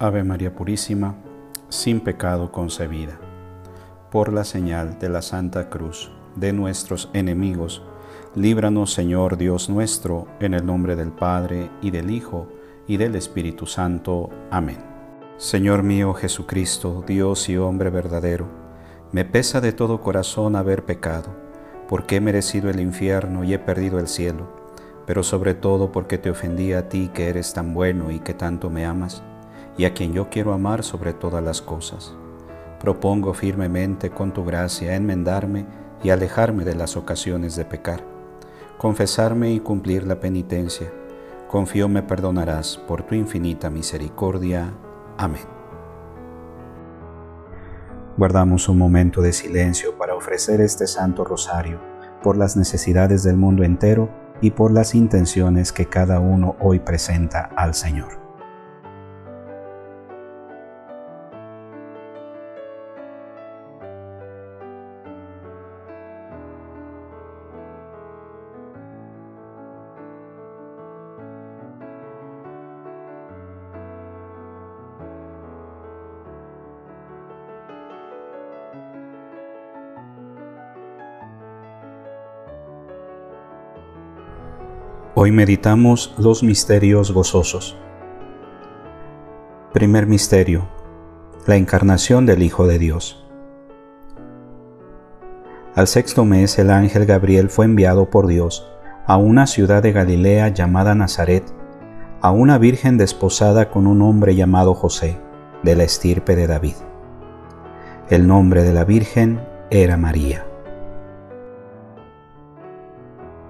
Ave María Purísima, sin pecado concebida. Por la señal de la Santa Cruz de nuestros enemigos, líbranos Señor Dios nuestro, en el nombre del Padre, y del Hijo, y del Espíritu Santo. Amén. Señor mío Jesucristo, Dios y hombre verdadero, me pesa de todo corazón haber pecado, porque he merecido el infierno y he perdido el cielo, pero sobre todo porque te ofendí a ti que eres tan bueno y que tanto me amas y a quien yo quiero amar sobre todas las cosas. Propongo firmemente con tu gracia enmendarme y alejarme de las ocasiones de pecar, confesarme y cumplir la penitencia. Confío me perdonarás por tu infinita misericordia. Amén. Guardamos un momento de silencio para ofrecer este Santo Rosario por las necesidades del mundo entero y por las intenciones que cada uno hoy presenta al Señor. Hoy meditamos los misterios gozosos. Primer misterio, la encarnación del Hijo de Dios. Al sexto mes el ángel Gabriel fue enviado por Dios a una ciudad de Galilea llamada Nazaret, a una virgen desposada con un hombre llamado José, de la estirpe de David. El nombre de la virgen era María.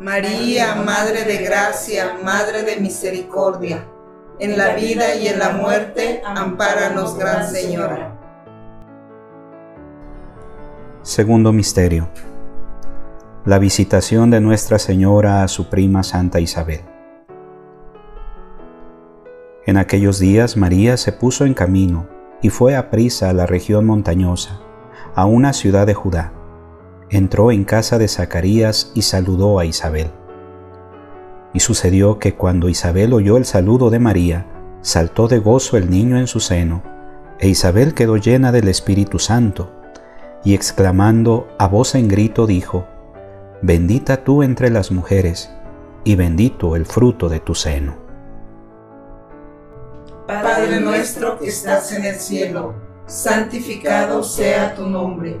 María, Madre de Gracia, Madre de Misericordia, en la vida y en la muerte, ampáranos, Gran Señora. Segundo Misterio. La visitación de Nuestra Señora a su prima Santa Isabel. En aquellos días María se puso en camino y fue a prisa a la región montañosa, a una ciudad de Judá. Entró en casa de Zacarías y saludó a Isabel. Y sucedió que cuando Isabel oyó el saludo de María, saltó de gozo el niño en su seno, e Isabel quedó llena del Espíritu Santo, y exclamando a voz en grito dijo, Bendita tú entre las mujeres, y bendito el fruto de tu seno. Padre nuestro que estás en el cielo, santificado sea tu nombre.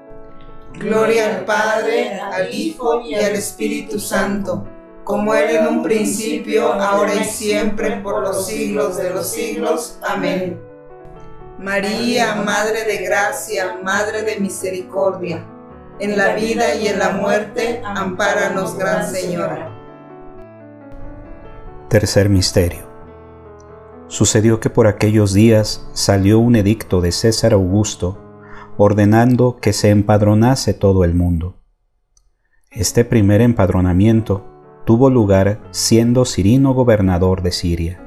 Gloria al Padre, al Hijo y al Espíritu Santo, como era en un principio, ahora y siempre, por los siglos de los siglos. Amén. María, Madre de Gracia, Madre de Misericordia, en la vida y en la muerte, ampáranos, Gran Señora. Tercer Misterio. Sucedió que por aquellos días salió un edicto de César Augusto ordenando que se empadronase todo el mundo. Este primer empadronamiento tuvo lugar siendo Cirino gobernador de Siria.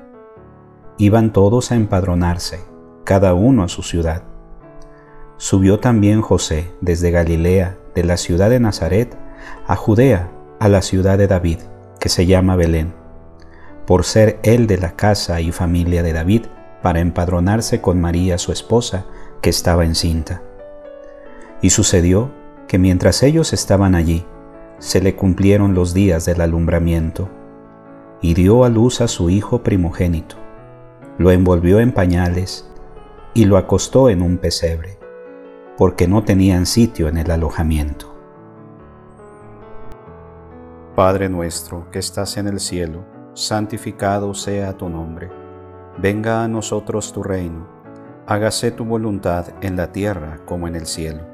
Iban todos a empadronarse, cada uno a su ciudad. Subió también José desde Galilea, de la ciudad de Nazaret, a Judea, a la ciudad de David, que se llama Belén, por ser él de la casa y familia de David, para empadronarse con María su esposa, que estaba encinta. Y sucedió que mientras ellos estaban allí, se le cumplieron los días del alumbramiento, y dio a luz a su hijo primogénito. Lo envolvió en pañales y lo acostó en un pesebre, porque no tenían sitio en el alojamiento. Padre nuestro que estás en el cielo, santificado sea tu nombre. Venga a nosotros tu reino. Hágase tu voluntad en la tierra como en el cielo.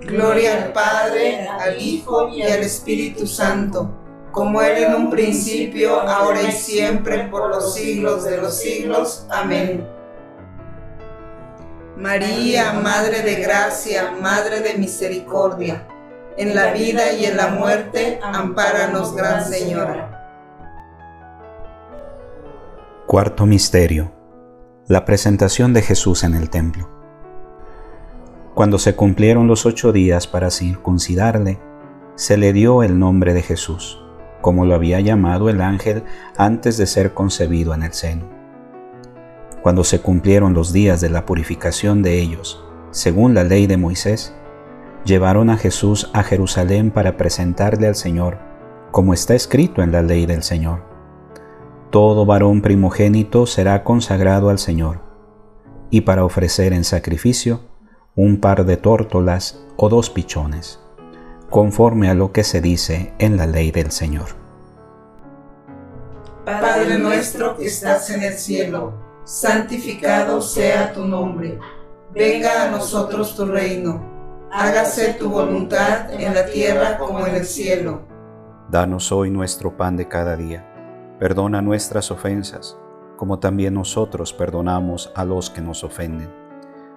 Gloria al Padre, al Hijo y al Espíritu Santo como era en un principio, ahora y siempre, por los siglos de los siglos. Amén. María, Madre de Gracia, Madre de Misericordia, en la vida y en la muerte, ampáranos, Gran Señora. Cuarto Misterio. La presentación de Jesús en el templo. Cuando se cumplieron los ocho días para circuncidarle, se le dio el nombre de Jesús como lo había llamado el ángel antes de ser concebido en el seno. Cuando se cumplieron los días de la purificación de ellos, según la ley de Moisés, llevaron a Jesús a Jerusalén para presentarle al Señor, como está escrito en la ley del Señor. Todo varón primogénito será consagrado al Señor, y para ofrecer en sacrificio un par de tórtolas o dos pichones conforme a lo que se dice en la ley del Señor. Padre nuestro que estás en el cielo, santificado sea tu nombre. Venga a nosotros tu reino. Hágase tu voluntad en la tierra como en el cielo. Danos hoy nuestro pan de cada día. Perdona nuestras ofensas, como también nosotros perdonamos a los que nos ofenden.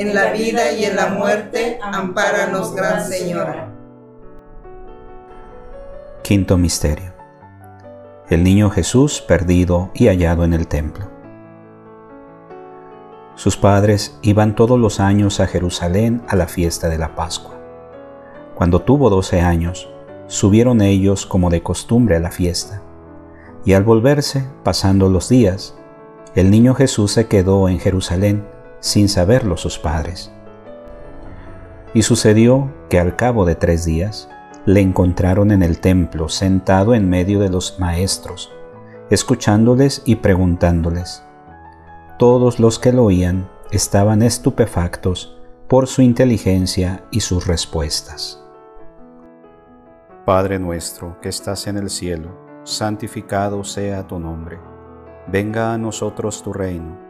en la vida y en la muerte, ampáranos, Gran Señora. Quinto Misterio. El Niño Jesús perdido y hallado en el templo. Sus padres iban todos los años a Jerusalén a la fiesta de la Pascua. Cuando tuvo doce años, subieron ellos como de costumbre a la fiesta. Y al volverse, pasando los días, el niño Jesús se quedó en Jerusalén sin saberlo sus padres. Y sucedió que al cabo de tres días, le encontraron en el templo sentado en medio de los maestros, escuchándoles y preguntándoles. Todos los que lo oían estaban estupefactos por su inteligencia y sus respuestas. Padre nuestro que estás en el cielo, santificado sea tu nombre. Venga a nosotros tu reino.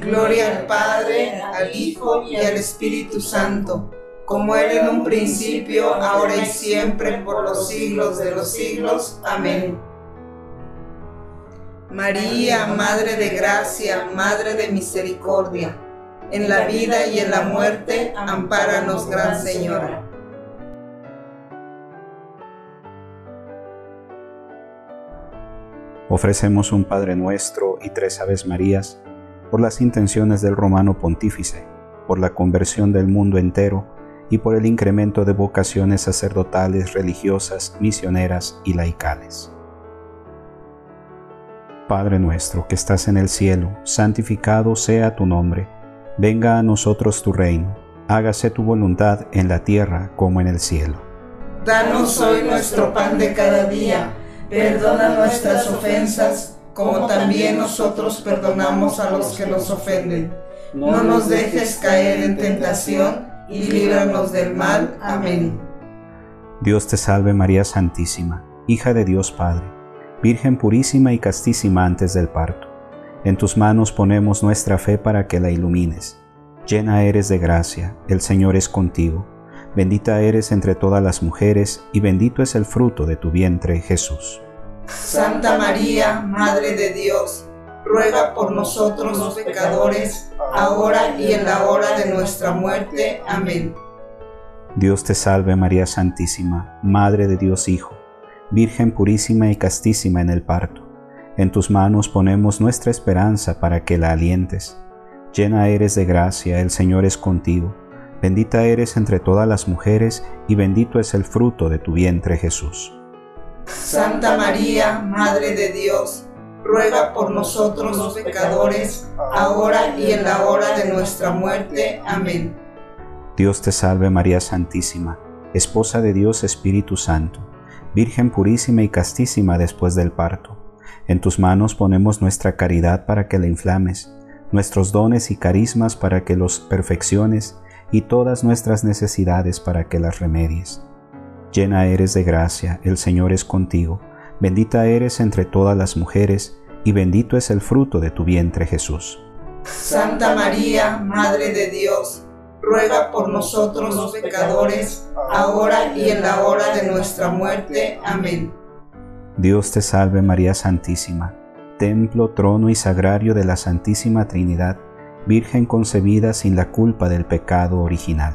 Gloria al Padre, al Hijo y al Espíritu Santo, como era en un principio, ahora y siempre, por los siglos de los siglos. Amén. María, Madre de Gracia, Madre de Misericordia, en la vida y en la muerte, ampáranos, Gran Señora. Ofrecemos un Padre Nuestro y tres Aves Marías por las intenciones del Romano Pontífice, por la conversión del mundo entero y por el incremento de vocaciones sacerdotales, religiosas, misioneras y laicales. Padre nuestro que estás en el cielo, santificado sea tu nombre, venga a nosotros tu reino, hágase tu voluntad en la tierra como en el cielo. Danos hoy nuestro pan de cada día, perdona nuestras ofensas, como también nosotros perdonamos a los que nos ofenden. No nos dejes caer en tentación y líbranos del mal. Amén. Dios te salve María Santísima, hija de Dios Padre, Virgen purísima y castísima antes del parto. En tus manos ponemos nuestra fe para que la ilumines. Llena eres de gracia, el Señor es contigo. Bendita eres entre todas las mujeres, y bendito es el fruto de tu vientre, Jesús. Santa María, Madre de Dios, ruega por nosotros los pecadores, ahora y en la hora de nuestra muerte. Amén. Dios te salve María Santísima, Madre de Dios Hijo, Virgen purísima y castísima en el parto. En tus manos ponemos nuestra esperanza para que la alientes. Llena eres de gracia, el Señor es contigo. Bendita eres entre todas las mujeres y bendito es el fruto de tu vientre Jesús. Santa María, Madre de Dios, ruega por nosotros los pecadores, ahora y en la hora de nuestra muerte. Amén. Dios te salve María Santísima, Esposa de Dios Espíritu Santo, Virgen purísima y castísima después del parto. En tus manos ponemos nuestra caridad para que la inflames, nuestros dones y carismas para que los perfecciones y todas nuestras necesidades para que las remedies. Llena eres de gracia, el Señor es contigo, bendita eres entre todas las mujeres, y bendito es el fruto de tu vientre Jesús. Santa María, Madre de Dios, ruega por nosotros los pecadores, ahora y en la hora de nuestra muerte. Amén. Dios te salve María Santísima, templo, trono y sagrario de la Santísima Trinidad, Virgen concebida sin la culpa del pecado original.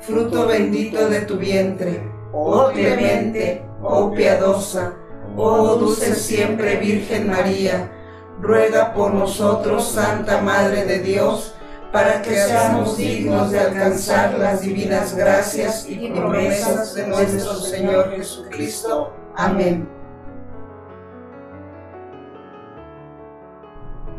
fruto bendito de tu vientre, oh clemente, oh piadosa, oh dulce siempre Virgen María, ruega por nosotros, Santa Madre de Dios, para que seamos dignos de alcanzar las divinas gracias y promesas de nuestro Señor Jesucristo. Amén.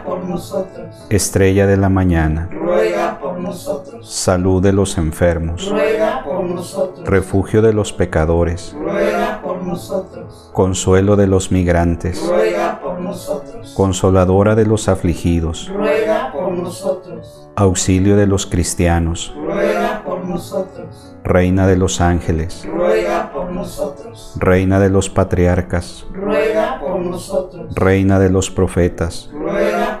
por nosotros. estrella de la mañana, Ruega por nosotros. salud de los enfermos, Ruega por nosotros. refugio de los pecadores, Ruega por nosotros. consuelo de los migrantes, Ruega por nosotros. consoladora de los afligidos, Ruega por nosotros. auxilio de los cristianos, Ruega por nosotros. reina de los ángeles, Ruega por nosotros. reina de los patriarcas, Ruega por nosotros. reina de los profetas, Ruega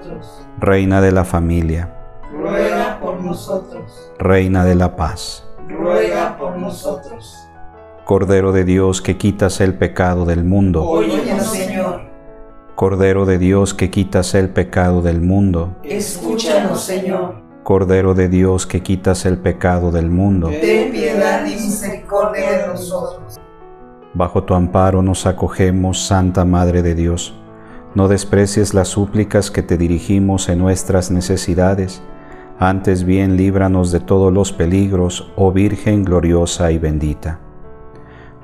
Reina de la familia, Ruega por nosotros. reina de la paz, Ruega por nosotros. Cordero de Dios que quitas el pecado del mundo, Óyenos, Señor. Cordero de Dios que quitas el pecado del mundo, Escúchanos, Señor. Cordero de Dios que quitas el pecado del mundo, Ten piedad y misericordia de nosotros. bajo tu amparo nos acogemos, Santa Madre de Dios. No desprecies las súplicas que te dirigimos en nuestras necesidades, antes bien líbranos de todos los peligros, oh Virgen gloriosa y bendita.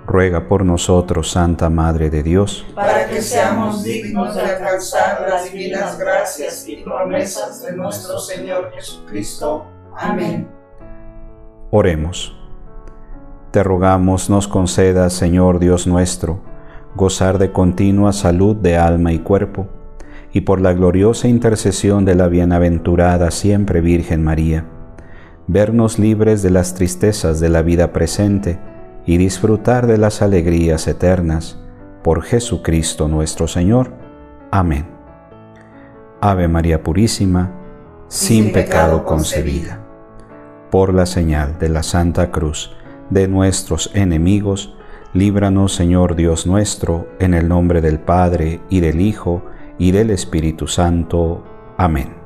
Ruega por nosotros, Santa Madre de Dios, para que seamos dignos de alcanzar las divinas gracias y promesas de nuestro Señor Jesucristo. Amén. Oremos. Te rogamos nos concedas, Señor Dios nuestro, gozar de continua salud de alma y cuerpo, y por la gloriosa intercesión de la bienaventurada siempre Virgen María, vernos libres de las tristezas de la vida presente y disfrutar de las alegrías eternas, por Jesucristo nuestro Señor. Amén. Ave María Purísima, sin pecado concebida. Por la señal de la Santa Cruz de nuestros enemigos, líbranos Señor Dios nuestro, en el nombre del Padre y del Hijo y del Espíritu Santo. Amén.